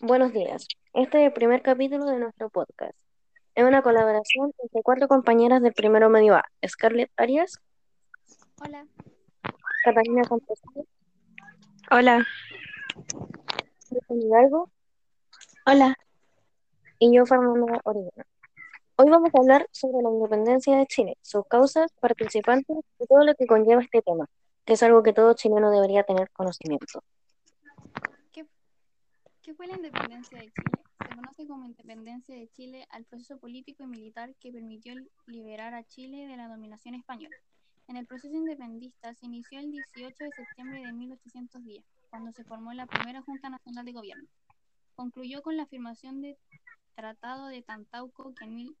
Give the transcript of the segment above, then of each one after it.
Buenos días. Este es el primer capítulo de nuestro podcast. Es una colaboración entre cuatro compañeras del primero medio A: Scarlett Arias, Hola. Catalina Campesino, Hola. Cristian Hidalgo Hola. y yo, Fernanda Orellana. Hoy vamos a hablar sobre la independencia de Chile, sus causas, participantes y todo lo que conlleva este tema, que es algo que todo chileno debería tener conocimiento. ¿Qué, fue la independencia de Chile? Se conoce como independencia de Chile al proceso político y militar que permitió liberar a Chile de la dominación española. En el proceso independentista se inició el 18 de septiembre de 1810, cuando se formó la primera Junta Nacional de Gobierno. Concluyó con la firmación del Tratado de Tantauco que en mil-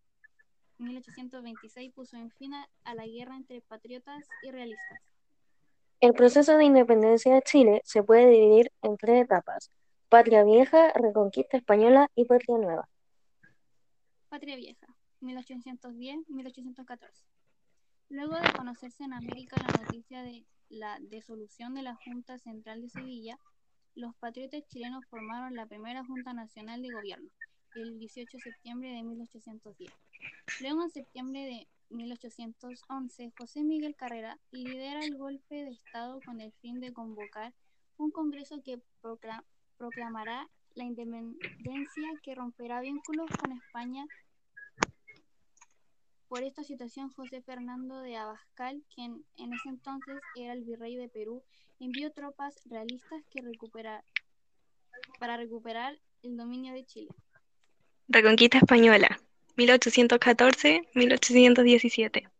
1826 puso en fin a la guerra entre patriotas y realistas. El proceso de independencia de Chile se puede dividir en tres etapas: Patria Vieja, Reconquista Española y Patria Nueva. Patria Vieja, 1810-1814. Luego de conocerse en América la noticia de la disolución de la Junta Central de Sevilla, los patriotas chilenos formaron la primera Junta Nacional de Gobierno, el 18 de septiembre de 1810. Luego, en septiembre de 1811, José Miguel Carrera lidera el golpe de Estado con el fin de convocar un congreso que procla- proclamará la independencia que romperá vínculos con España por esta situación, José Fernando de Abascal, quien en ese entonces era el virrey de Perú, envió tropas realistas que recupera- para recuperar el dominio de Chile. Reconquista Española, 1814-1817.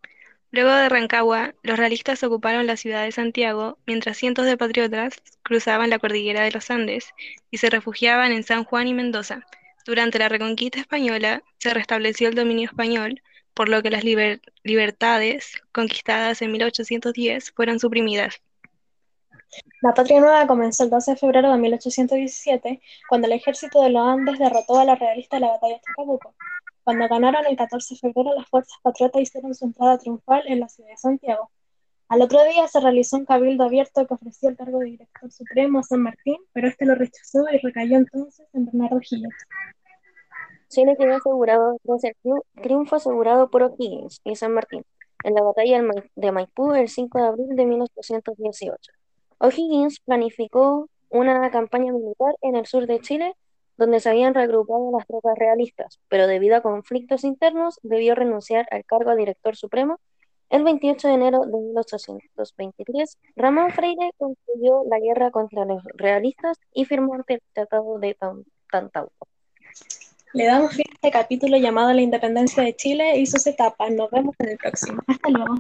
Luego de Rancagua, los realistas ocuparon la ciudad de Santiago, mientras cientos de patriotas cruzaban la cordillera de los Andes y se refugiaban en San Juan y Mendoza. Durante la Reconquista Española se restableció el dominio español, por lo que las liber- libertades conquistadas en 1810 fueron suprimidas. La Patria Nueva comenzó el 12 de febrero de 1817, cuando el ejército de los Andes derrotó a los realistas en la batalla de Chacabuco. Cuando ganaron el 14 de febrero, las fuerzas patriotas hicieron su entrada triunfal en la ciudad de Santiago. Al otro día se realizó un cabildo abierto que ofreció el cargo de director supremo a San Martín, pero este lo rechazó y recayó entonces en Bernardo Higgins. Chile quedó asegurado tras el triu- triunfo asegurado por O'Higgins y San Martín en la batalla de Maipú el 5 de abril de 1818. O'Higgins planificó una campaña militar en el sur de Chile donde se habían reagrupado las tropas realistas, pero debido a conflictos internos debió renunciar al cargo de director supremo. El 28 de enero de 1823, Ramón Freire concluyó la guerra contra los realistas y firmó ante el Tratado de Tan- Tantauco. Le damos fin a este capítulo llamado La Independencia de Chile y sus etapas. Nos vemos en el próximo. Hasta luego.